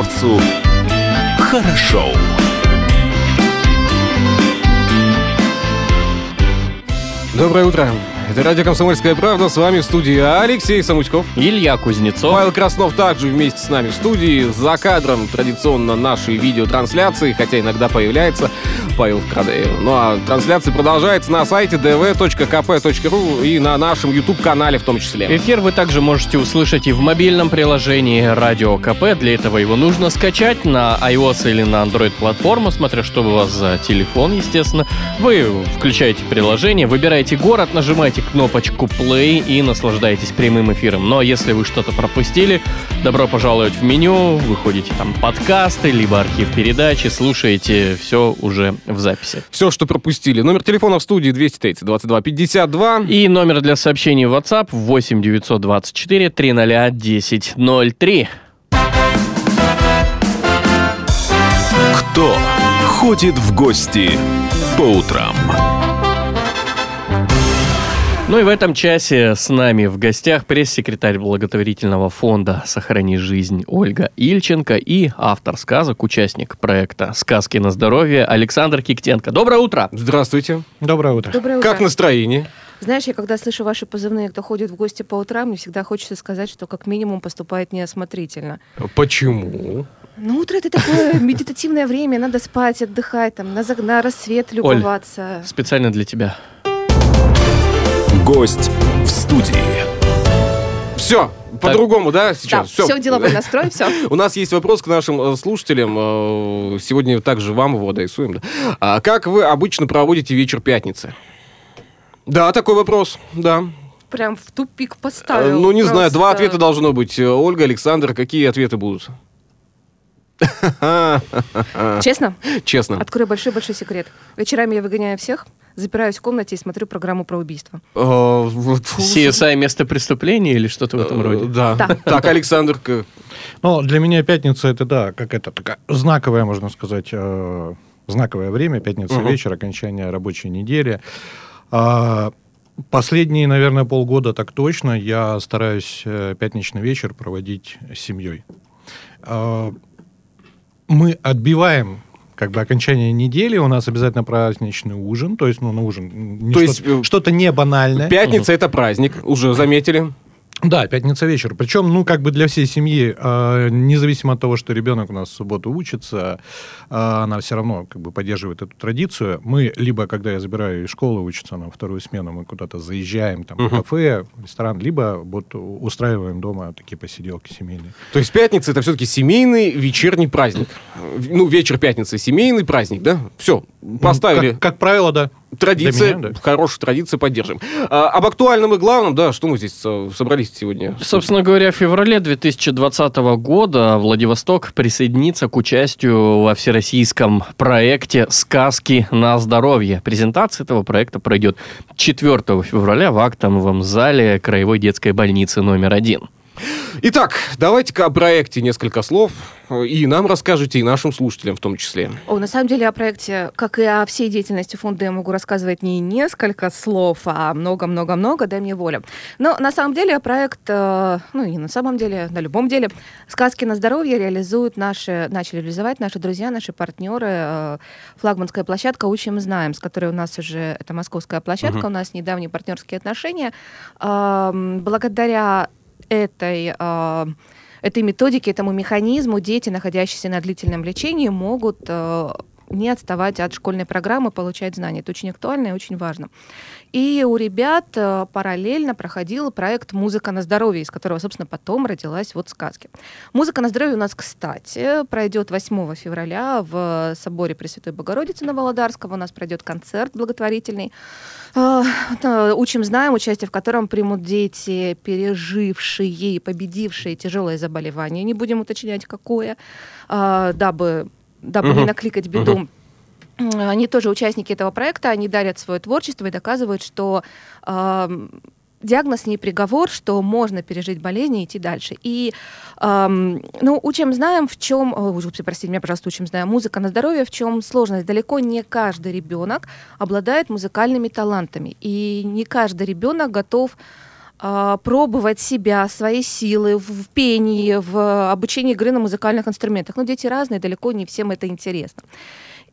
комсомольцу хорошо. Доброе утро. Это радио «Комсомольская правда». С вами в студии Алексей Самучков. Илья Кузнецов. Павел Краснов также вместе с нами в студии. За кадром традиционно наши видеотрансляции, хотя иногда появляется Павел Крадеев. Ну а трансляция продолжается на сайте dv.kp.ru и на нашем YouTube-канале в том числе. Эфир вы также можете услышать и в мобильном приложении Радио КП. Для этого его нужно скачать на iOS или на Android платформу, смотря что у вас за телефон, естественно. Вы включаете приложение, выбираете город, нажимаете кнопочку play и наслаждаетесь прямым эфиром. Но если вы что-то пропустили, добро пожаловать в меню, выходите там подкасты, либо архив передачи, слушаете все уже в записи. Все, что пропустили. Номер телефона в студии 230 22 52. И номер для сообщений в WhatsApp 8 924 300 1003. Кто ходит в гости по утрам? Ну и в этом часе с нами в гостях пресс-секретарь благотворительного фонда «Сохрани жизнь» Ольга Ильченко и автор сказок, участник проекта «Сказки на здоровье» Александр Киктенко. Доброе утро! Здравствуйте. Доброе утро. Доброе утро. Как настроение? Знаешь, я когда слышу ваши позывные, кто ходит в гости по утрам, мне всегда хочется сказать, что как минимум поступает неосмотрительно. Почему? Ну, утро это такое медитативное время, надо спать, отдыхать, там, на, на рассвет любоваться. Специально для тебя. Гость в студии. Все, по-другому, да, Да, сейчас? все, деловой настрой, все. У нас есть вопрос к нашим э, слушателям. Э, Сегодня также вам его адресуем. Да. А как вы обычно проводите вечер пятницы? Да, такой вопрос, да. Прям в тупик поставил. Ну, не знаю, два просто. ответа должно быть. Э, Ольга, Александр, какие ответы будут? Честно? Честно. Открою большой-большой секрет. Вечерами я выгоняю всех, запираюсь в комнате и смотрю программу про убийство. Э, CSI место преступления или что-то в этом Э, роде? Да. Так, Александр, к- Ну, для меня пятница это, да, как это, такая знаковая, можно сказать, э, знаковое время, пятница вечер, окончание рабочей недели. А, Последние, наверное, полгода так точно я стараюсь пятничный вечер проводить с семьей. А, Мы отбиваем как бы окончание недели, у нас обязательно праздничный ужин, то есть, ну, на ужин не То что-то, есть, э, что-то не банальное. пятница это праздник, уже заметили. Да, пятница вечер. Причем, ну, как бы для всей семьи, э, независимо от того, что ребенок у нас в субботу учится, э, она все равно как бы поддерживает эту традицию. Мы либо, когда я забираю из школы учиться на вторую смену, мы куда-то заезжаем, там, в Мгм. кафе, в ресторан, либо вот устраиваем дома такие посиделки семейные. То есть пятница это все-таки семейный вечерний праздник. Ну, вечер пятницы семейный праздник, да? Все, поставили. Ну, Как, как правило, да. Традиция, меня, да. хорошая традиция, поддержим. А, об актуальном и главном, да, что мы здесь э, собрались сегодня? Собственно говоря, в феврале 2020 года Владивосток присоединится к участию во всероссийском проекте «Сказки на здоровье». Презентация этого проекта пройдет 4 февраля в актовом зале Краевой детской больницы номер один. Итак, давайте-ка о проекте несколько слов. э, И нам расскажите, и нашим слушателям в том числе. О, на самом деле о проекте, как и о всей деятельности фонда, я могу рассказывать не несколько слов, а много-много-много, дай мне волю. Но на самом деле проект, э, ну и на самом деле, на любом деле, сказки на здоровье реализуют наши, начали реализовать наши друзья, наши партнеры, э, флагманская площадка «Учим, знаем», с которой у нас уже, это московская площадка, Мгм. у нас недавние партнерские отношения. Благодаря этой э, этой методике, этому механизму дети, находящиеся на длительном лечении, могут э, не отставать от школьной программы, получать знания. Это очень актуально и очень важно. И у ребят э, параллельно проходил проект «Музыка на здоровье», из которого, собственно, потом родилась вот сказки. «Музыка на здоровье» у нас, кстати, пройдет 8 февраля в соборе Пресвятой Богородицы на Володарского. У нас пройдет концерт благотворительный. Э, э, Учим, знаем, участие в котором примут дети, пережившие и победившие тяжелое заболевание. Не будем уточнять, какое, э, дабы, дабы не накликать беду. Они тоже участники этого проекта, они дарят свое творчество и доказывают, что эм, диагноз не приговор, что можно пережить болезнь и идти дальше. И, эм, ну, учим знаем, в чем, о, простите меня, пожалуйста, учим знаем, музыка на здоровье, в чем сложность. Далеко не каждый ребенок обладает музыкальными талантами, и не каждый ребенок готов пробовать себя, свои силы в пении, в обучении игры на музыкальных инструментах. Но дети разные, далеко не всем это интересно.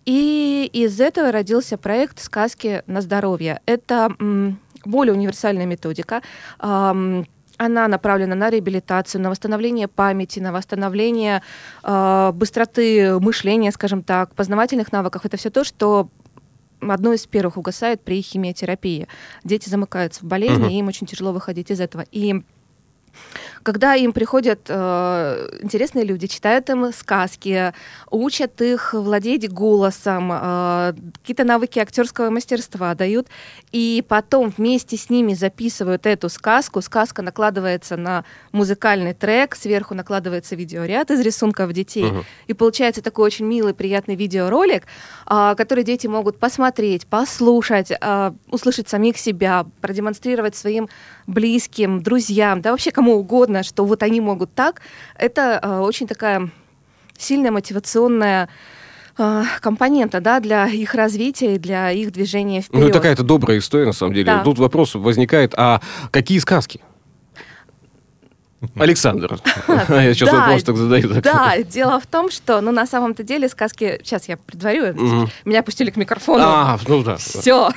И из этого родился проект «Сказки на здоровье». Это более универсальная методика. Она направлена на реабилитацию, на восстановление памяти, на восстановление э, быстроты мышления, скажем так, познавательных навыков. Это все то, что одно из первых угасает при химиотерапии. Дети замыкаются в болезни, угу. и им очень тяжело выходить из этого. И когда им приходят э, интересные люди, читают им сказки, учат их владеть голосом, э, какие-то навыки актерского мастерства дают, и потом вместе с ними записывают эту сказку. Сказка накладывается на музыкальный трек, сверху накладывается видеоряд из рисунков детей, uh-huh. и получается такой очень милый, приятный видеоролик, э, который дети могут посмотреть, послушать, э, услышать самих себя, продемонстрировать своим близким, друзьям, да вообще кому угодно, что вот они могут так, это э, очень такая сильная мотивационная э, компонента да, для их развития и для их движения вперед. Ну, такая-то добрая история, на самом деле. Да. Тут вопрос возникает, а какие сказки? Александр. Я сейчас да, вопрос так задаю. Да, дело в том, что, ну, на самом-то деле сказки... Сейчас я предварю. Меня пустили к микрофону. А, ну да. Все.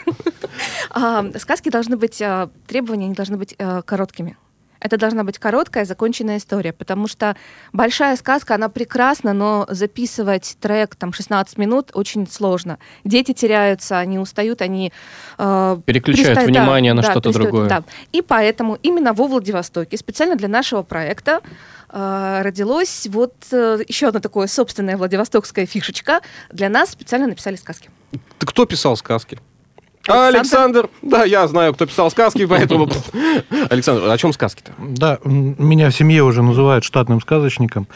Сказки должны быть... Э, требования не должны быть э, короткими. Это должна быть короткая, законченная история, потому что большая сказка, она прекрасна, но записывать трек там 16 минут очень сложно. Дети теряются, они устают, они... Э, Переключают перестают, внимание да, на да, что-то другое. Да. И поэтому именно во Владивостоке специально для нашего проекта э, родилось вот э, еще одна такое собственная владивостокская фишечка. Для нас специально написали сказки. Ты кто писал сказки? Александр? Александр, да, я знаю, кто писал сказки, поэтому... Александр, о чем сказки-то? Да, меня в семье уже называют штатным сказочником.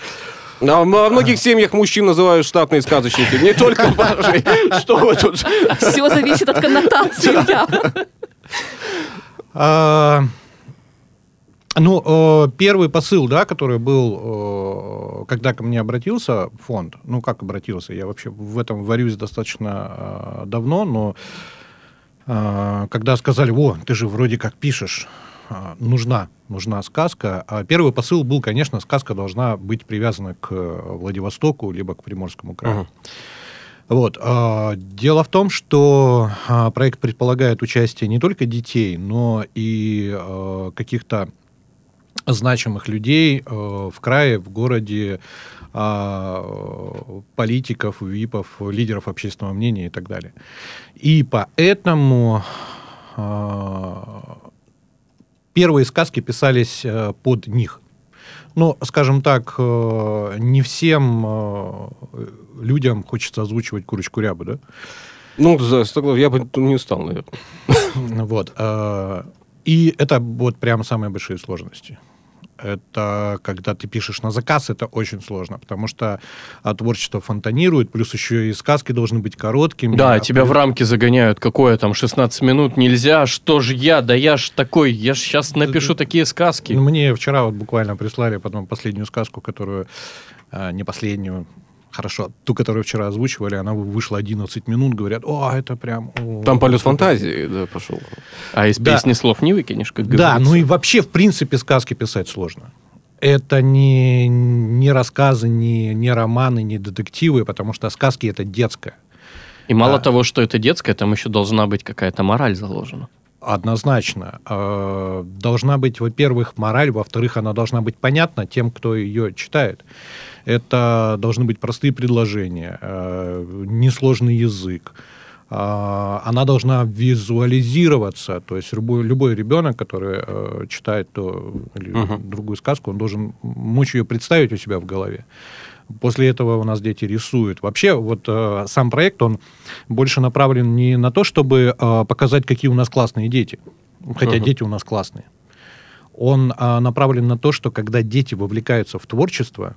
А во многих семьях мужчин называют штатные сказочники, не только ваши. Что вы тут? Все зависит от коннотации. А, ну, первый посыл, да, который был, когда ко мне обратился фонд, ну, как обратился, я вообще в этом варюсь достаточно а, давно, но когда сказали, о, ты же вроде как пишешь, а, нужна, нужна сказка. А первый посыл был, конечно, сказка должна быть привязана к Владивостоку, либо к Приморскому краю. Uh-huh. Вот. Дело в том, что проект предполагает участие не только детей, но и каких-то значимых людей в крае, в городе, а, политиков, ВИПов, лидеров общественного мнения и так далее. И поэтому а, первые сказки писались э, под них. Ну, скажем так, э, не всем э, людям хочется озвучивать курочку рябу, да? Ну, я бы не стал, наверное. Вот. И это вот прям самые большие сложности это когда ты пишешь на заказ, это очень сложно, потому что а, творчество фонтанирует, плюс еще и сказки должны быть короткими. Да, а тебя плюс... в рамки загоняют, какое там 16 минут? Нельзя, что же я, да я ж такой, я ж сейчас напишу такие сказки. Мне вчера вот буквально прислали потом последнюю сказку, которую, а, не последнюю, хорошо, ту, которую вчера озвучивали, она вышла 11 минут, говорят, о, это прям... О, Там полет фантазии, да, пошел. А из да. песни слов не выкинешь, как говорится. Да, ну и вообще, в принципе, сказки писать сложно. Это не, не рассказы, не, не романы, не детективы, потому что сказки — это детское. И мало а, того, что это детское, там еще должна быть какая-то мораль заложена. Однозначно. А, должна быть, во-первых, мораль, во-вторых, она должна быть понятна тем, кто ее читает. Это должны быть простые предложения, э, несложный язык. А, она должна визуализироваться, то есть любой, любой ребенок, который э, читает то, или uh-huh. другую сказку, он должен мочь ее представить у себя в голове. После этого у нас дети рисуют. Вообще, вот э, сам проект, он больше направлен не на то, чтобы э, показать, какие у нас классные дети, хотя uh-huh. дети у нас классные. Он э, направлен на то, что когда дети вовлекаются в творчество,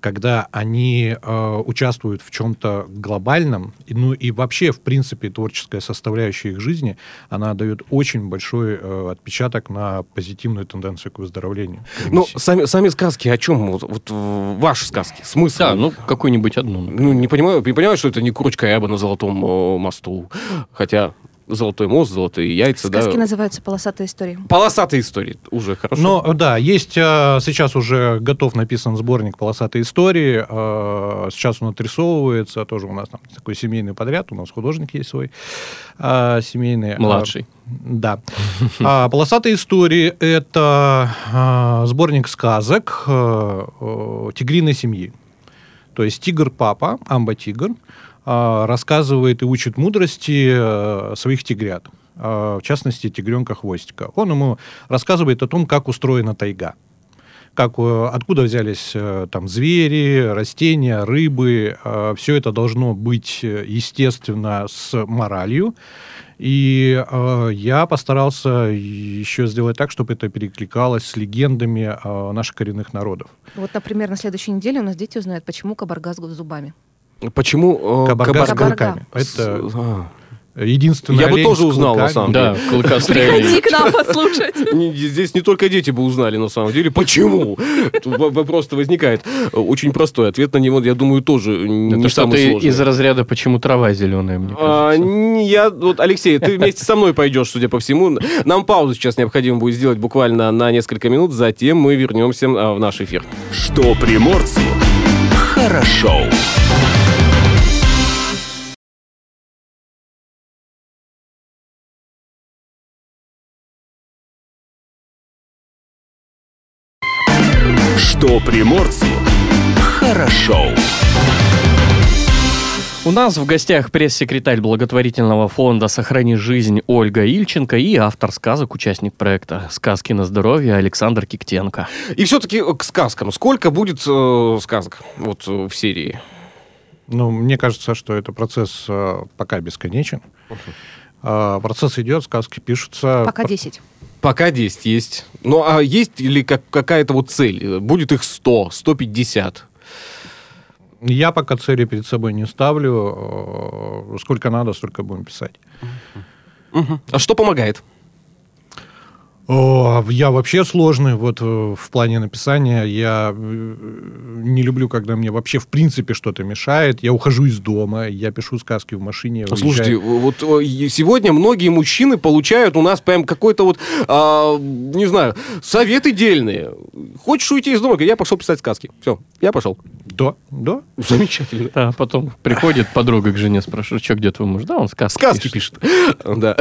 когда они э, участвуют в чем-то глобальном, и, ну и вообще, в принципе, творческая составляющая их жизни, она дает очень большой э, отпечаток на позитивную тенденцию к выздоровлению. Ну, сами, сами сказки о чем? Вот, вот ваши сказки, смысл? Да, ну, какую-нибудь одну. Ну, не понимаю, не понимаю, что это не курочка Яба на Золотом э, мосту, хотя Золотой мост, золотые яйца, Сказки да. называются «Полосатые истории». Полосатые истории, уже хорошо. Но да, есть э, сейчас уже готов написан сборник полосатой истории. э, Сейчас он отрисовывается, тоже у нас там такой семейный подряд, у нас художник есть свой э, семейный. Младший. Да. А, полосатые истории это а, сборник сказок тигриной семьи. То есть тигр папа, амба тигр, а, рассказывает и учит мудрости э, своих тигрят. А, в частности, тигренка хвостика. Он ему рассказывает о том, как устроена тайга как, э, откуда взялись э, там звери, растения, рыбы. Все это должно быть, естественно, с моралью. И э, я постарался еще сделать так, чтобы это перекликалось с легендами э, наших коренных народов. Вот, например, на следующей неделе у нас дети узнают, почему кабарга с зубами. Почему э, Кабарга с клыками. Это А. единственное. Я бы тоже узнал, на самом Да, клыкастая Приходи к нам послушать. Здесь не только дети бы узнали, на самом деле. Почему? Вопрос-то возникает. Очень простой. Ответ на него, я думаю, тоже не самый сложный. из разряда «Почему трава зеленая?» мне А, кажется. я, вот, Алексей, ты вместе со мной пойдешь, судя по всему. Нам паузу сейчас необходимо будет сделать буквально на несколько минут, затем мы вернемся а, в наш эфир. Что приморцу хорошо. Что приморцу хорошо. У нас в гостях пресс-секретарь благотворительного фонда «Сохрани жизнь» Ольга Ильченко и автор сказок, участник проекта «Сказки на здоровье» Александр Киктенко. И все-таки к сказкам. Сколько будет э, сказок вот э, в серии? Ну, мне кажется, что это процесс э, пока бесконечен. А, процесс идет, сказки пишутся. Пока 10. Пока 10 есть. Ну, а есть ли как, какая-то вот цель? Будет их 100, 150? Я пока цели перед собой не ставлю. Э, Сколько надо, столько будем писать. А что помогает? О, я вообще сложный вот э, в плане написания. Я э, не люблю, когда мне вообще в принципе что-то мешает. Я ухожу из дома, я пишу сказки в машине. Слушайте, уезжаю. вот сегодня многие мужчины получают у нас прям какой-то вот, а, не знаю, советы дельные. Хочешь уйти из дома? Я пошел писать сказки. Все, я пошел. Да, да. Замечательно. А потом приходит подруга к жене, спрашивает, что, где твой муж? Да, он сказки, Сказки пишет. Да.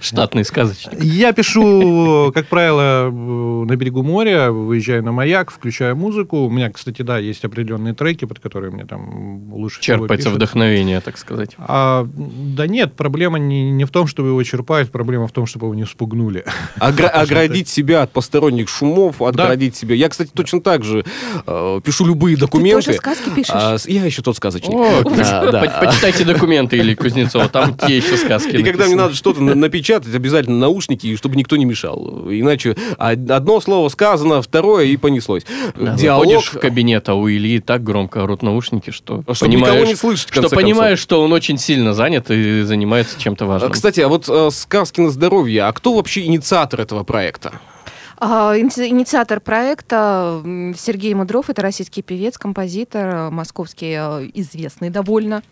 Штатный сказочник. Я пишу, как правило, на берегу моря, выезжаю на маяк, включаю музыку. У меня, кстати, да, есть определенные треки, под которые мне там лучше Черпается вдохновение, так сказать. А, да нет, проблема не, не в том, чтобы его черпать, проблема в том, чтобы его не спугнули. Огра- оградить себя от посторонних шумов, отгородить себя. Я, кстати, точно так же э, пишу любые Ты документы. тоже сказки пишешь? А, я еще тот сказочник. О, Да, да. по- Почитайте документы или Кузнецова, там те еще сказки И когда мне написаны. надо что-то на- напечатать, обязательно наушники, чтобы никто не мешал. Иначе од- одно слово сказано, второе и понеслось. Да, Диалог. Выходишь в кабинет, а у Ильи так громко орут наушники, что Чтобы никого понимаешь, не слышать, что понимаешь, что он очень сильно занят и занимается чем-то А, важным. Кстати, а вот э, сказки на здоровье. А кто вообще инициатор этого проекта? А, иници- Инициатор проекта Сергей Мудров, это российский певец, композитор, московский, э, известный довольно.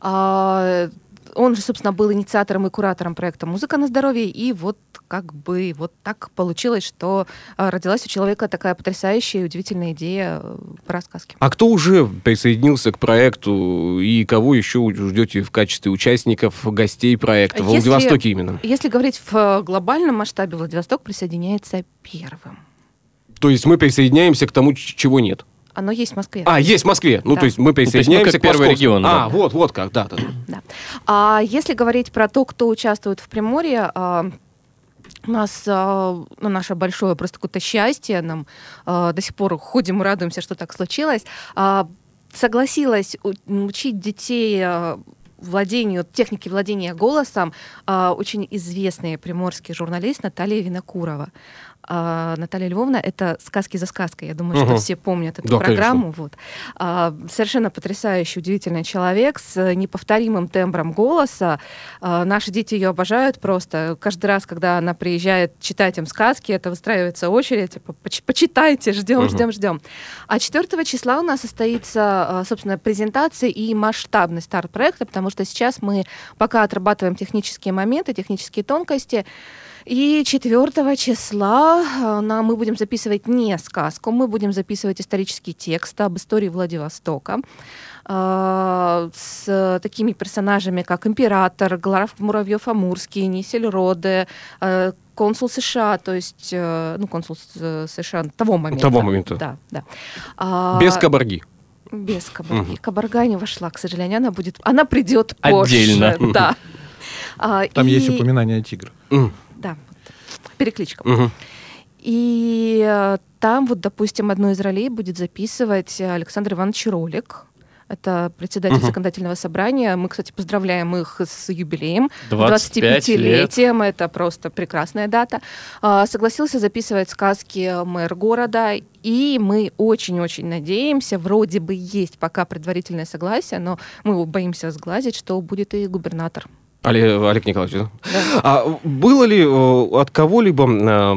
А, Он же, собственно, был инициатором и куратором проекта «Музыка на здоровье», и вот как бы вот так получилось, что э, родилась у человека такая потрясающая и удивительная идея э, про сказки. А кто уже присоединился к проекту и кого еще ждете в качестве участников, гостей проекта? В Если- Владивостоке именно. Если говорить в э, глобальном масштабе, Владивосток присоединяется первым. То есть мы присоединяемся к тому, чего нет. Оно есть в Москве. А, есть в Москве. Ну, Да. то есть мы то есть мы присоединяемся как к первый регион, А, да. вот, вот как, да, да. да. А если говорить про то, кто участвует в Приморье, а, у нас а, ну, наше большое просто какое-то счастье, нам а, до сих пор ходим и радуемся, что так случилось, а, согласилась учить детей а, владению, технике владения голосом а, очень известный приморский журналист Наталья Винокурова. А, Наталья Львовна — это «Сказки за сказкой». Я думаю, Мгм. что все помнят эту Да, программу. Вот. А, совершенно потрясающий, удивительный человек с неповторимым тембром голоса. А, наши дети ее обожают просто. Каждый раз, когда она приезжает читать им сказки, это выстраивается очередь, типа, «Поч- почитайте, ждем, Мгм. ждем, ждем. А 4 числа у нас состоится, а, собственно, презентация и масштабный старт проекта, потому что сейчас мы пока отрабатываем технические моменты, технические тонкости. И 4 числа э, нам мы будем записывать не сказку, мы будем записывать исторический текст об истории Владивостока э, с такими персонажами, как император, Глараф Муравьев-Амурский, Нисельроде, э, консул США, то есть, ну, консул США того момента. Того момента. Да, да. А, Без кабарги. без кабарги. Кабарга не вошла, к сожалению. Она будет, она придет позже. Отдельно. Да. А, Там и- есть упоминание тигра. М, Да, вот, перекличка. мгм. И э, там вот, допустим, одну из ролей будет записывать Александр Иванович Ролик. Это председатель Мгм. законодательного собрания. Мы, кстати, поздравляем их с юбилеем. 25 лет. 25-летием. Это просто прекрасная дата. А, Согласился записывать сказки мэр города. И мы очень-очень надеемся, вроде бы есть пока предварительное согласие, но мы боимся сглазить, что будет и губернатор. Олег, Олег Николаевич, да? А было ли э, от кого-либо э,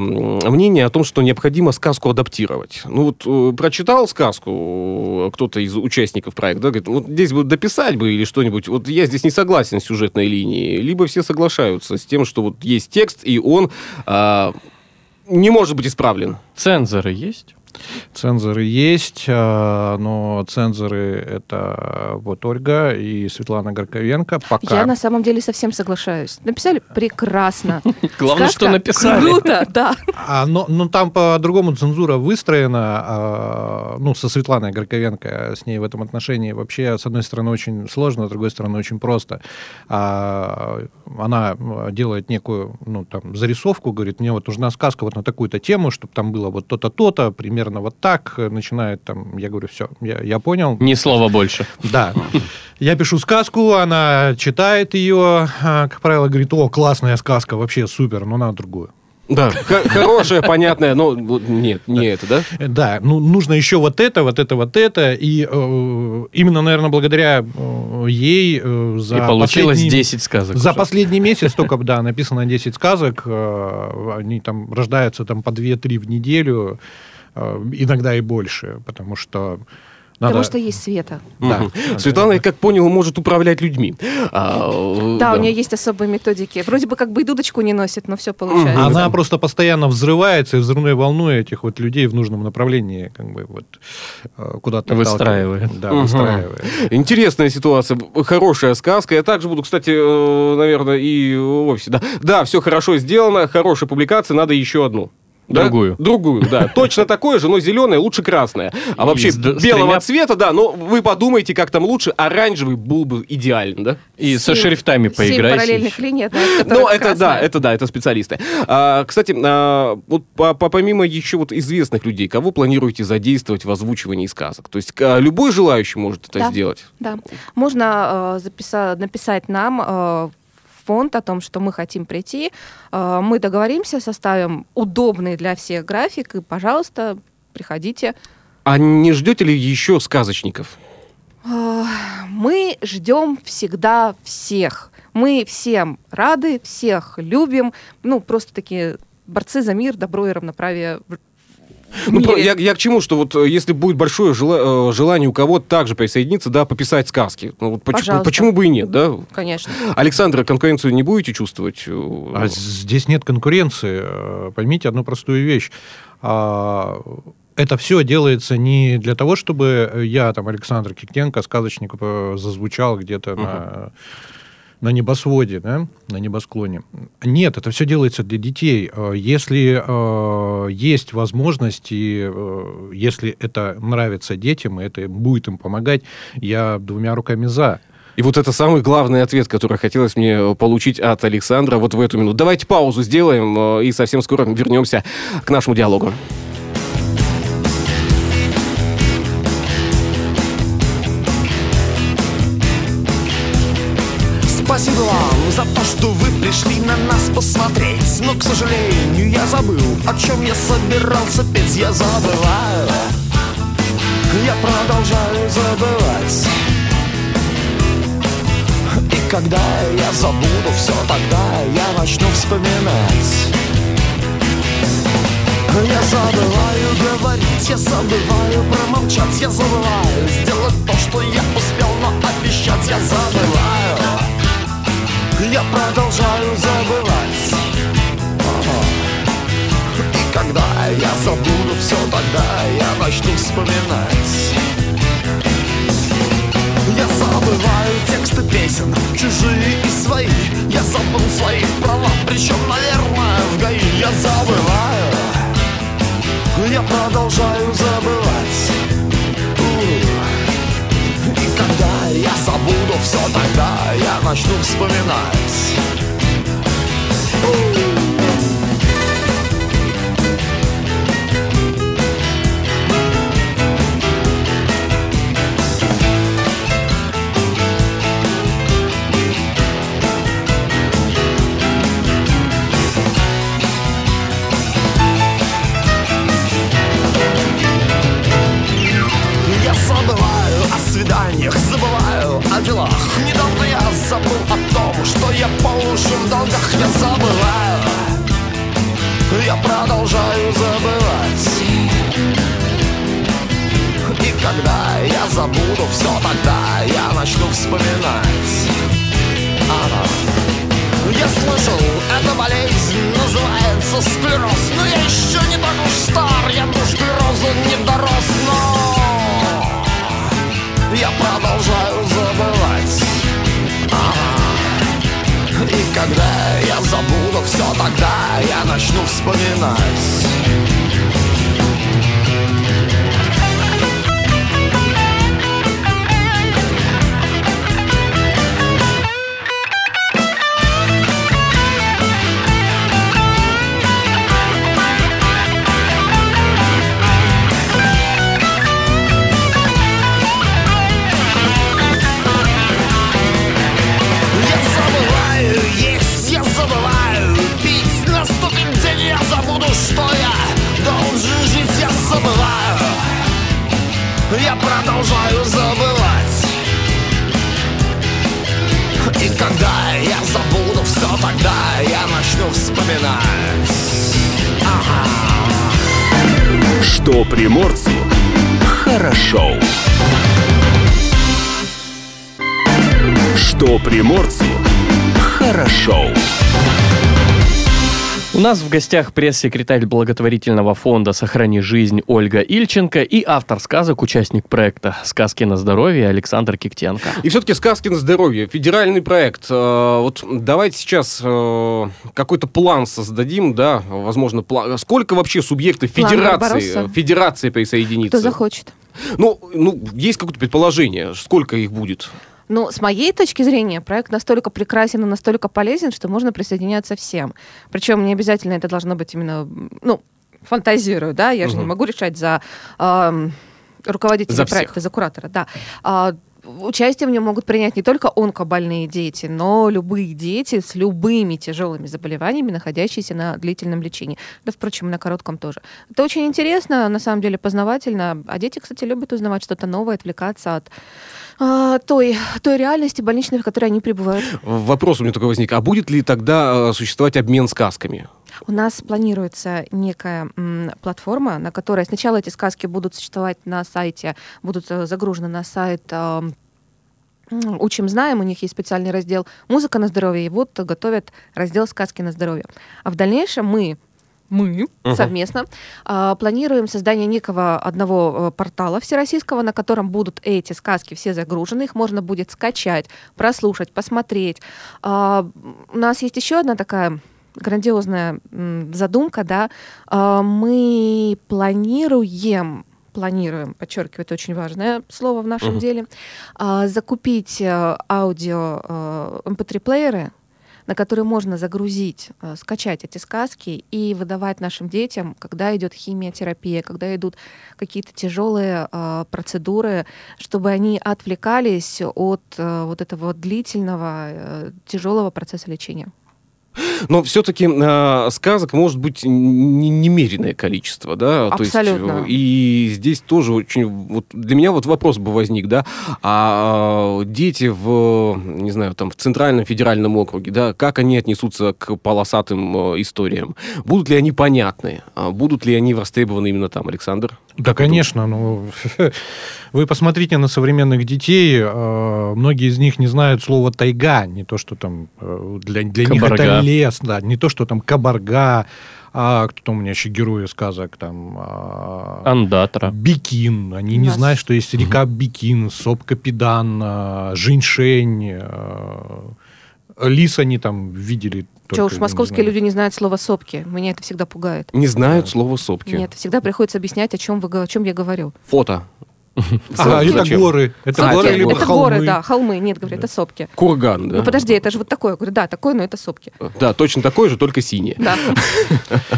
мнение о том, что необходимо сказку адаптировать? Ну вот э, прочитал сказку кто-то из участников проекта, да, говорит, вот здесь бы дописать бы или что-нибудь. Вот я здесь не согласен с сюжетной линией. Либо все соглашаются с тем, что вот есть текст, и он а, не может быть исправлен. Цензоры есть? Цензоры есть, а, но цензоры это вот Ольга и Светлана Горковенко. Пока. Я на самом деле совсем соглашаюсь. Написали прекрасно. Главное, что написали. Круто, да. А, но, но там по-другому цензура выстроена. а, ну, со Светланой Горковенко, с ней в этом отношении вообще, с одной стороны, очень сложно, с другой стороны, очень просто. Она делает некую, ну, там, зарисовку, говорит, мне вот нужна сказка вот на такую-то тему, чтобы там было вот то-то, то-то, примерно вот так. Начинает там, я говорю, все, я, я понял. Ни слова больше. Да. Я пишу сказку, она читает ее, а, как правило, говорит, о, классная сказка, вообще супер, но надо другую. Да, хорошая, понятная, но вот нет, не это, да? Э, Да, ну нужно еще вот это, вот это, вот это. И э, именно, наверное, благодаря э, ей э, за И получилось последний- 10 сказок. За уже. последний месяц только, да, написано 10 сказок. э, Они там рождаются там по 2-3 в неделю, э, иногда и больше, потому что надо... Потому что есть Света. Да. Мгм. Светлана, я как понял, может управлять людьми. А, э, Да, у нее есть особые методики. Вроде бы как бы и дудочку не носит, но все получается. Она просто постоянно взрывается и взрывной волной этих вот людей в нужном направлении как бы вот э, куда-то Выстраивает. Да, Мгм. выстраивает. Интересная ситуация, хорошая сказка. Я также буду, кстати, э, наверное, и в офисе. Да, да все хорошо сделано, хорошая публикация, надо еще одну. Да? Другую. Другую, да. Точно такое же, но зеленое, лучше красное. А вообще с с белого тремя- цвета, да, но вы подумайте, как там лучше. Оранжевый был бы идеально, да? И со Семь- шрифтами Семь поиграйте. параллельных линий, одна из Ну, это да, это да, это специалисты. А, кстати, а, вот по- по- помимо еще вот известных людей, кого планируете задействовать в озвучивании сказок? То есть а, любой желающий может это Да. сделать? Да. Можно э, записа- написать нам э, фонд о том, что мы хотим прийти. Э, мы договоримся, составим удобный для всех график, и, пожалуйста, приходите. А не ждете ли еще сказочников? Э, Мы ждем всегда всех. Мы всем рады, всех любим. Ну, просто такие борцы за мир, добро и равноправие Ну, про- я, я к чему, что вот э, если будет большое жела- э, желание у кого-то также присоединиться, да, пописать сказки, ну, вот поч- Пожалуйста. почему бы и нет, да? Конечно. Александра, конкуренцию не будете чувствовать? э, А здесь нет конкуренции. Поймите одну простую вещь. А, Это все делается не для того, чтобы я, там, Александр Киктенко, сказочник, зазвучал где-то на, на небосводе, да, на небосклоне. Нет, это все делается для детей. Э, Если э, есть возможность, и э, если это нравится детям, и это будет им помогать, я двумя руками за. И вот это самый главный ответ, который хотелось мне э, получить от Александра вот в эту минуту. Давайте паузу сделаем э, и совсем скоро вернемся к нашему диалогу. Спасибо вам за то, что вы пришли на нас посмотреть. Но, к сожалению, я забыл, о чем я собирался петь. Я забываю, я продолжаю забывать. И когда я забуду все, тогда я начну вспоминать. Я забываю говорить, я забываю промолчать Я забываю сделать то, что я успел, но обещать я забываю Я продолжаю забывать. И когда я забуду все, тогда я начну вспоминать. Я забываю тексты песен, чужие и свои. Я забыл свои права, причем, наверное, в ГАИ. Я забываю, я продолжаю забывать все, тогда я начну вспоминать Недавно я забыл о том, что я по уши в долгах Я забываю, я продолжаю забывать. И когда я забуду все, тогда я начну вспоминать. Ага. Я слышал, эта болезнь называется склероз Но я еще не так уж стар, я до склероза не дорос Но тогда я начну вспоминать Что приморцу хорошо. Что приморцу хорошо. У нас в гостях пресс-секретарь благотворительного фонда «Сохрани жизнь» Ольга Ильченко и автор сказок, участник проекта «Сказки на здоровье» Александр Киктенко. И все-таки сказки на здоровье, федеральный проект. Э, Вот давайте сейчас э, какой-то план создадим, да, возможно, план. Сколько вообще субъектов федерации, федерации присоединится? Кто захочет. Ну, ну, есть какое-то предположение, сколько их будет? Ну, с моей точки зрения, проект настолько прекрасен и настолько полезен, что можно присоединяться всем. Причем не обязательно это должно быть именно, ну, фантазирую, да, я же не могу решать за эм, руководителя За всех. проекта, за куратора, да. А, Участие в нем могут принять не только онкобольные дети, но любые дети с любыми тяжелыми заболеваниями, находящиеся на длительном лечении. Да, впрочем, на коротком тоже. Это очень интересно, на самом деле познавательно. А дети, кстати, любят узнавать что-то новое, отвлекаться от а, той, той реальности больничной, в которой они пребывают. Вопрос у меня такой возник. А будет ли тогда э, существовать обмен сказками? У нас планируется некая м, платформа, на которой сначала эти сказки будут существовать на сайте, будут э, загружены на сайт м, Учим, знаем, у них есть специальный раздел «Музыка на здоровье», и вот готовят раздел «Сказки на здоровье». А в дальнейшем мы мы Мгм. совместно а, планируем создание некого одного э, портала всероссийского, на котором будут эти сказки все загружены, их можно будет скачать, прослушать, посмотреть. А, у нас есть еще одна такая грандиозная м, задумка, да, А, мы планируем планируем, подчеркиваю, это очень важное слово в нашем Мгм. деле, а, закупить э, аудио э, MP3-плееры, на которые можно загрузить, э, скачать эти сказки и выдавать нашим детям, когда идет химиотерапия, когда идут какие-то тяжелые э, процедуры, чтобы они отвлекались от э, вот этого длительного тяжелого процесса лечения. Но все-таки сказок может быть не- немеренное количество, да? То есть, Абсолютно. э, и здесь тоже очень... Вот для меня вот вопрос бы возник, да? А э, дети в, не знаю, там, в Центральном федеральном округе, да, как они отнесутся к полосатым э, историям? Будут ли они понятны? А Будут ли они востребованы именно там, Александр? Да, конечно. Ну, вы посмотрите на современных детей. э, Многие из них не знают слова тайга, не то, что там э, для, для них это лес, да, не то, что там кабарга, а кто там у меня еще герои сказок, там... а, Андатра. Бикин. Они не знают, что есть река Бикин, сопка Педан, а, Женьшень. а, Лис они там видели. Только, уж, московские люди не знают слова «сопки». Меня это всегда пугает. Не знают слова сопки. Нет, всегда приходится объяснять, о чем, вы, о чем я говорю. Фото. Ага, это Зачем? горы. Это Сопки. горы Это либо это холмы. горы, да, холмы. Нет, говорю, это сопки. Курган, да? Ну подожди, это же вот такое. Я говорю, да, такое, но это сопки. Да, точно такой же, только синий. Да.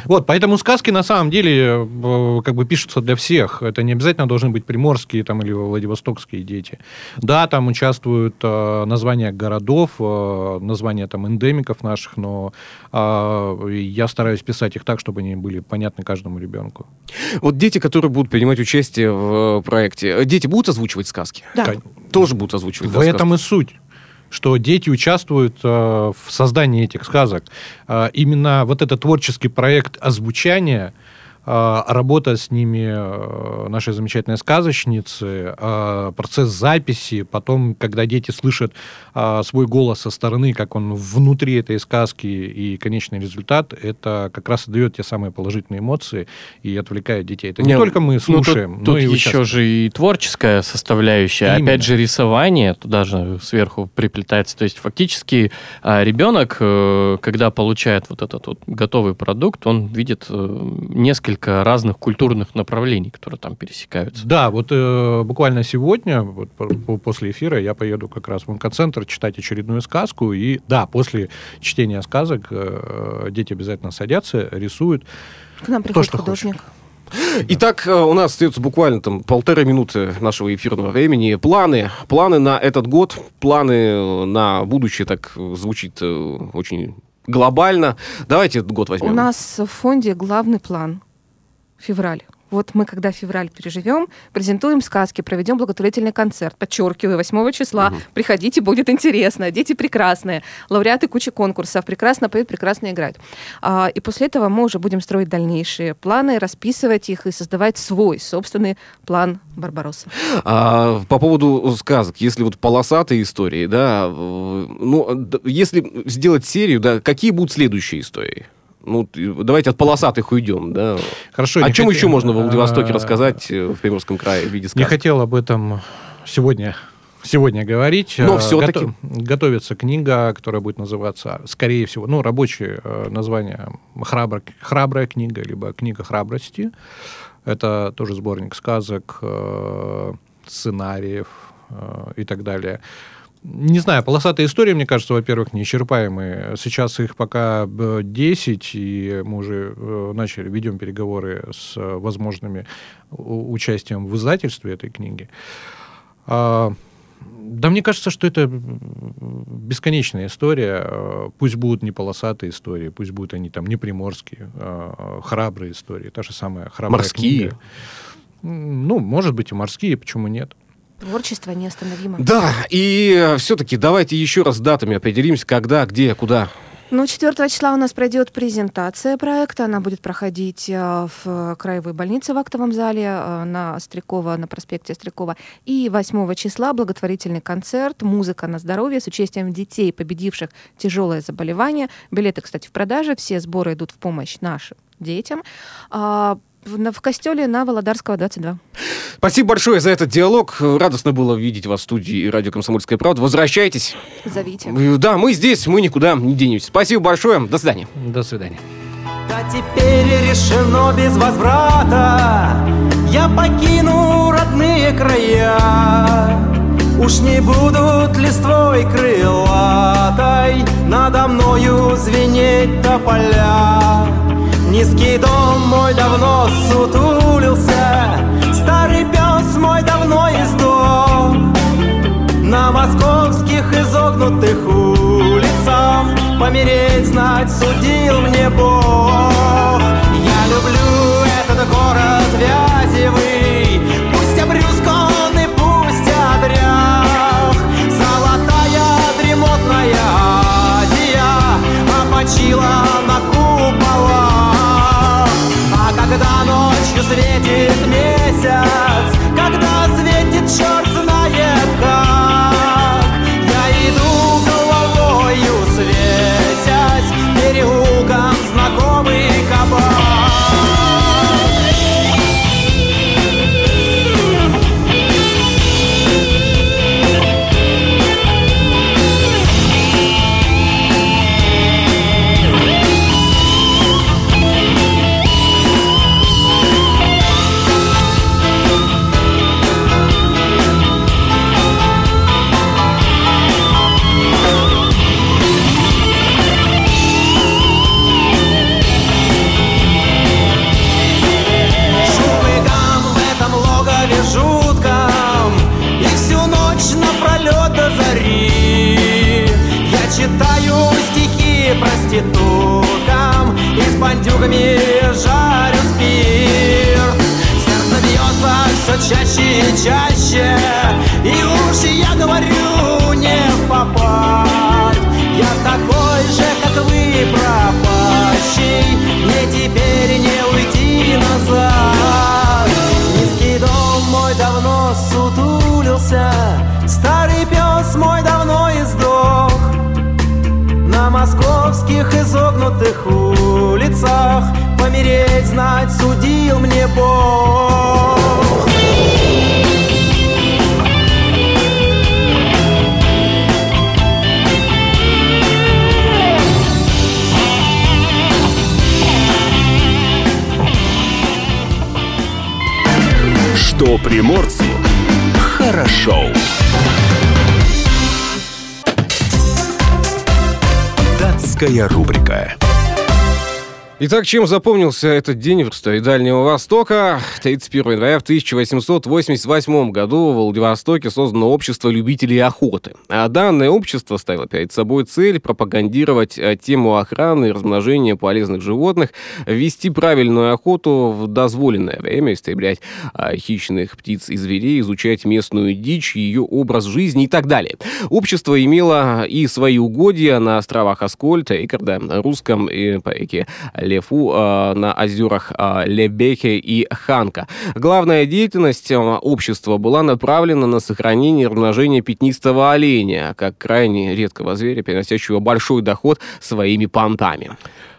Вот, поэтому сказки на самом деле э, как бы пишутся для всех. Это не обязательно должны быть приморские там, или владивостокские дети. Да, там участвуют э, названия городов, э, названия там эндемиков наших, но э, я стараюсь писать их так, чтобы они были понятны каждому ребенку. Вот дети, которые будут принимать участие в проекте, э, дети будут озвучивать сказки? Да. Тоже будут озвучивать В да, этом и суть что дети участвуют э, в создании этих сказок. Э, именно вот этот творческий проект озвучания, работа с ними э, нашей замечательной сказочницы, э, процесс записи, потом, когда дети слышат э, свой голос со стороны, как он внутри этой сказки и конечный результат, это как раз и дает те самые положительные эмоции и отвлекает детей. Это не, Не, только мы Ну, слушаем, тут, но тут и еще же и творческая составляющая. Именно. Опять же, рисование туда же сверху приплетается. То есть, фактически, а, ребенок, э, когда получает вот этот вот готовый продукт, он видит э, несколько разных культурных направлений, которые там пересекаются. Да, вот э, буквально сегодня, вот, по- по- после эфира, я поеду как раз в онкоцентр читать очередную сказку. И да, после чтения сказок э, дети обязательно садятся, рисуют. К нам приходит что художник. Итак, э, у нас остается буквально там полторы минуты нашего эфирного времени. Планы, планы на этот год, планы э, на будущее, так звучит э, очень глобально. Давайте этот год возьмем. У нас в фонде главный план. Февраль. Вот мы, когда февраль переживем, презентуем сказки, проведем благотворительный концерт. Подчеркиваю, 8 числа. Приходите, будет интересно. Дети прекрасные. Лауреаты кучи конкурсов. Прекрасно поют, прекрасно играют. А, и после этого мы уже будем строить дальнейшие планы, расписывать их и создавать свой собственный план Барбаросса. А, по поводу сказок, если вот полосатые истории, да, э, ну, если сделать серию, да, какие будут следующие истории? Ну, давайте от полосатых уйдем, да. Хорошо. О не чем хоте- еще можно в Владивостоке А, рассказать э, в Приморском крае в виде Не сказок? хотел об этом сегодня, сегодня говорить. Но Э, всё-таки. гото- Готовится книга, которая будет называться, скорее всего, ну, рабочее э, название «Храбр- «Храбрая книга», либо «Книга храбрости». Это тоже сборник сказок, сценариев и так далее. Не знаю, полосатые истории, мне кажется, во-первых, неисчерпаемые. Сейчас их пока э, 10, и мы уже э, начали, ведем переговоры с э, возможными участием в издательстве этой книги. А, Да мне кажется, что это бесконечная история. Э, Пусть будут не полосатые истории, пусть будут они там не приморские, а храбрые истории. Та же самая храбрая Морские. книга. Ну, может быть, и морские, почему нет? Творчество неостановимо. Да, и все-таки давайте еще раз с датами определимся, когда, где, куда. Ну, 4 числа у нас пройдет презентация проекта. Она будет проходить э, в краевой больнице в актовом зале э, на Острякова, на проспекте Острякова. И 8 числа благотворительный концерт «Музыка на здоровье» с участием детей, победивших тяжелое заболевание. Билеты, кстати, в продаже. Все сборы идут в помощь нашим детям. В, на- в костеле на Володарского 22. Спасибо большое за этот диалог. Радостно было видеть вас в студии радио «Комсомольская правда». Возвращайтесь. Зовите. Да, мы здесь, мы никуда не денемся. Спасибо большое. До свидания. До свидания. Да теперь решено без возврата Я покину родные края Уж не будут листвой крылатой Надо мною звенеть тополя Низкий дом мой давно сутулился Старый пес мой давно издох на московских изогнутых улицах По мере помереть знать судил мне Бог. Я люблю этот город вязевый, пусть обрюзган и пусть одрях. Золотая дремотная Азия опочила на когда ночью светит месяц, когда светит черт знает как, я иду головою свесясь, переулком знакомый кабак. Приморцу хорошо. Датская рубрика. Итак, чем запомнился этот день в истории Дальнего Востока? 31 января в 1888 году в Владивостоке создано общество любителей охоты. А данное общество ставило перед собой цель пропагандировать э, тему охраны и размножения полезных животных, вести правильную охоту в дозволенное время, истреблять а, хищных птиц и зверей, изучать местную дичь, ее образ жизни и так далее. Общество имело и свои угодья на островах Аскольд, Эйкарда, Русском и по реке Лефу э, на озерах э, Лебехе и Ханка. Главная деятельность э, общества была направлена на сохранение и размножение пятнистого оленя, как крайне редкого зверя, приносящего большой доход своими понтами.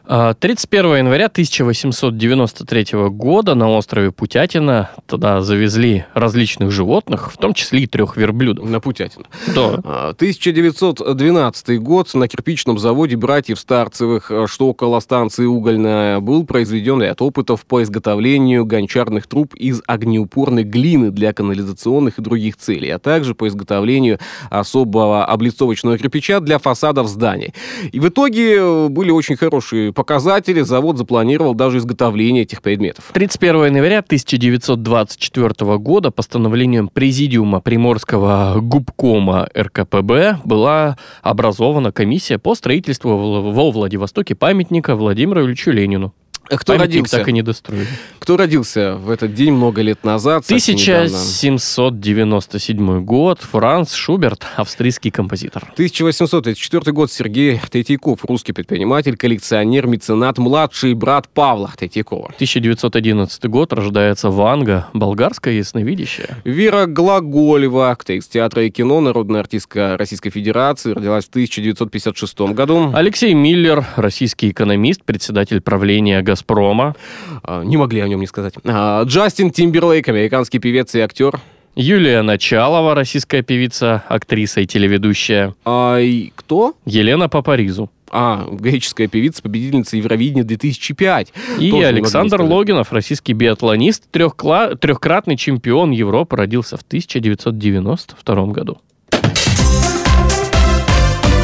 А, 31 января 1893 года на острове Путятина туда завезли различных животных, в том числе и трех верблюдов. На Путятину. Да. А, 1912 год на кирпичном заводе братьев Старцевых, э, что около станции Угольная, был произведен ряд опытов по изготовлению гончарных труб из огнеупорной глины для канализационных и других целей, а также по изготовлению особого облицовочного кирпича для фасадов зданий. И в итоге э, были очень хорошие показатели. Завод запланировал даже изготовление этих предметов. 31 января 1924 года постановлением Президиума Приморского губкома РКПБ была образована комиссия по строительству во Владивостоке памятника Владимиру Ильичу Ленину. Кто Памятник родился? так и не достроили. Кто родился в этот день много лет назад? совсем недавно? 1797 год. Франц Шуберт, австрийский композитор. 1834 год. Сергей Третьяков, русский предприниматель, коллекционер, меценат, младший брат Павла Третьякова. 1911 год. Рождается Ванга, болгарская ясновидящая. Вера Глаголева, актриса театра и кино, народная артистка Российской Федерации, родилась в 1956 году. Алексей Миллер, российский экономист, председатель правления «Газпрома». А, Не могли о нем не сказать. А, Джастин Тимберлейк, американский певец и актер. Юлия Началова, российская певица, актриса и телеведущая. А, и кто? Елена Папаризу. А, греческая певица, победительница Евровидения 2005. И Тоже Александр. Логинов, российский биатлонист, трехкла- трехкратный чемпион Европы, родился в 1992 году.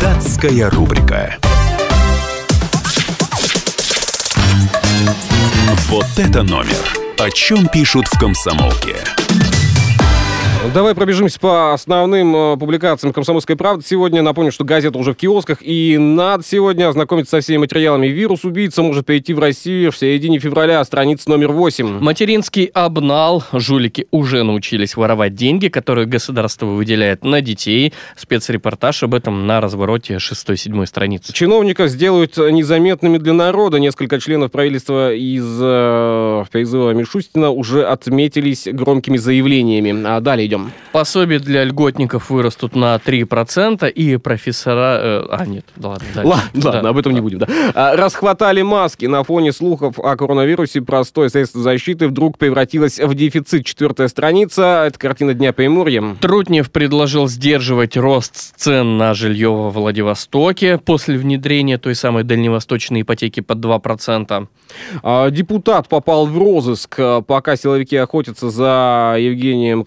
Датская рубрика. Вот это номер. О чем пишут в комсомолке. Давай пробежимся по основным э, публикациям «Комсомольской правды». Сегодня напомню, что газета уже в киосках, и надо сегодня ознакомиться со всеми материалами. Вирус-убийца может прийти в Россию в середине февраля, страница номер 8. Материнский обнал. Жулики уже научились воровать деньги, которые государство выделяет на детей. Спецрепортаж об этом на развороте 6-7 страницы. Чиновников сделают незаметными для народа. Несколько членов правительства из э, призыва Мишустина уже отметились громкими заявлениями. А далее идем. Пособия для льготников вырастут на 3%, и профессора... э, а, нет, да ладно. дальше. Ладно, Да, ладно, об этом не будем, да. А, Расхватали маски на фоне слухов о коронавирусе. Простое средство защиты вдруг превратилось в дефицит. Четвертая страница. Это картина Дня Приморья. Трутнев предложил сдерживать рост цен на жилье во Владивостоке после внедрения той самой дальневосточной ипотеки под 2%. А, Депутат попал в розыск. Пока силовики охотятся за Евгением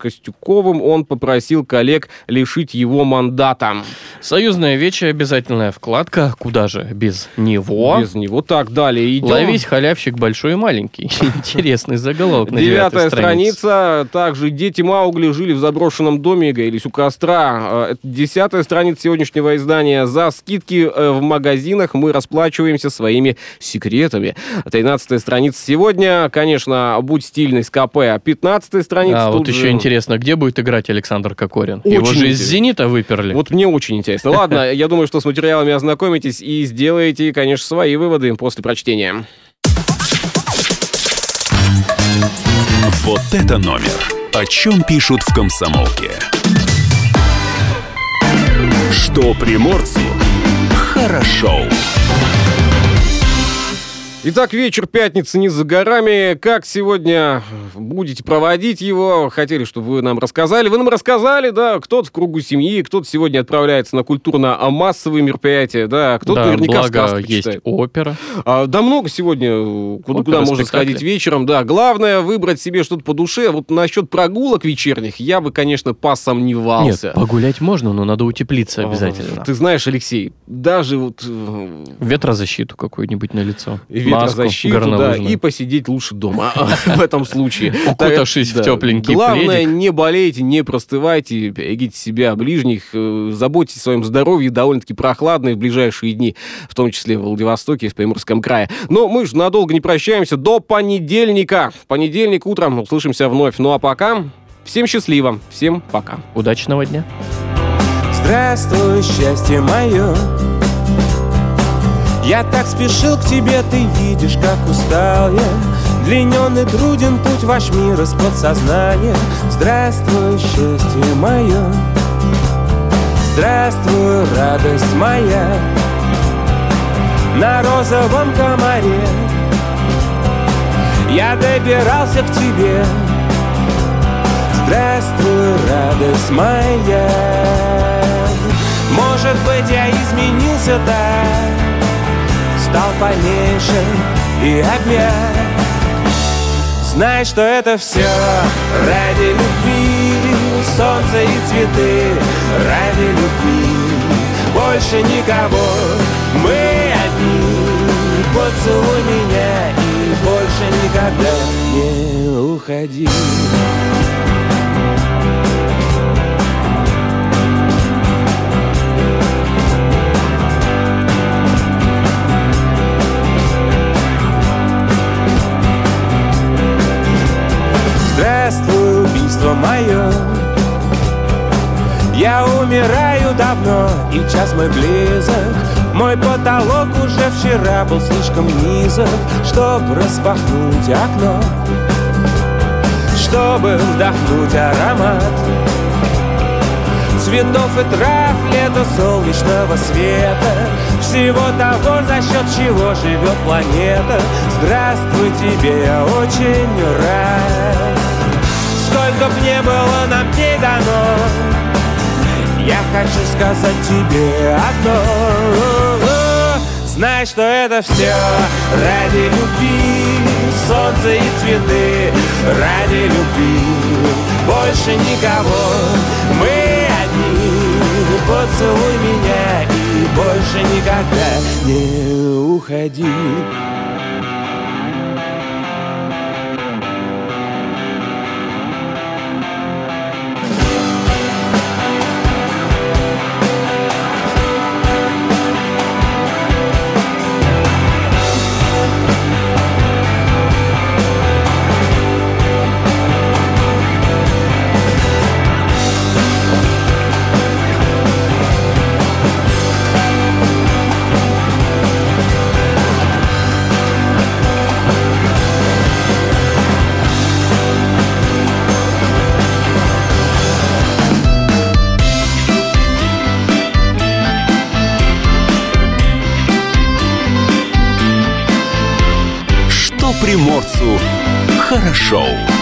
Костюковым, он попросил коллег лишить его мандата. Союзная вече обязательная вкладка. Куда же без него? Без него. Так, далее идем. Ловись, халявщик большой и маленький. Интересный заголовок на Девятая страница. Также дети Маугли жили в заброшенном доме и грелись у костра. Э, Это десятая страница сегодняшнего издания. За скидки э, в магазинах мы расплачиваемся своими секретами. Тринадцатая страница сегодня. Конечно, будь стильный с КП. Пятнадцатая страница. А вот тут еще интересно, где будет играть Александр Кокорин? Очень Его же из интересно. «Зенита» выперли. Вот мне очень интересно. Ладно, я думаю, что с материалами ознакомитесь и сделаете, конечно, свои выводы после прочтения. Вот это номер. О чем пишут в комсомолке. Что приморцу хорошо. Итак, вечер пятницы не за горами. Как сегодня будете проводить его? Хотели, чтобы вы нам рассказали. Вы нам рассказали, да, кто-то в кругу семьи, кто-то сегодня отправляется на культурно-массовые мероприятия, да, кто-то да, наверняка благо сказки есть читает. опера. А, да много сегодня, куда, Опера, куда можно спектакли. сходить вечером, да. Главное выбрать себе что-то по душе. Вот насчет прогулок вечерних я бы, конечно, посомневался. Нет, погулять можно, но надо утеплиться А, обязательно. Ты знаешь, Алексей, даже вот э, Ветрозащиту какую-нибудь на лицо. Маску ветрозащиту, да, и посидеть лучше дома в этом случае. Укутавшись в тепленький Главное, не болейте, не простывайте, берегите себя, ближних, э, заботьтесь о своем здоровье, довольно-таки прохладные в ближайшие дни, в том числе в Владивостоке и в Приморском крае. Но мы же надолго не прощаемся. До понедельника. В понедельник утром услышимся вновь. Ну а пока всем счастливо, всем пока. Удачного дня. Здравствуй, счастье мое Я так спешил к тебе, ты видишь, как устал я. Длинен и труден путь ваш мир из подсознания. Здравствуй, счастье мое. Здравствуй, радость моя. На розовом комаре Я добирался к тебе. Здравствуй, радость моя. Может быть, я изменился так Стал поменьше и обмяк. Знай, что это все ради любви. Солнце и цветы ради любви. Больше никого, мы одни. Поцелуй меня и больше никогда не уходи Здравствуй, убийство мое Я умираю давно, и час мой близок. Мой потолок уже вчера был слишком низок Чтобы распахнуть окно. Чтобы вдохнуть аромат Цветов и трав, лето солнечного света. Всего того, за счет чего живет планета. Здравствуй тебе, я очень рад Сколько б не было нам дней дано. Я хочу сказать тебе одно. Знай, что это все ради любви. Солнце и цветы ради любви. Больше никого. Мы одни. Поцелуй меня и больше никогда не уходи приморцу хорошо.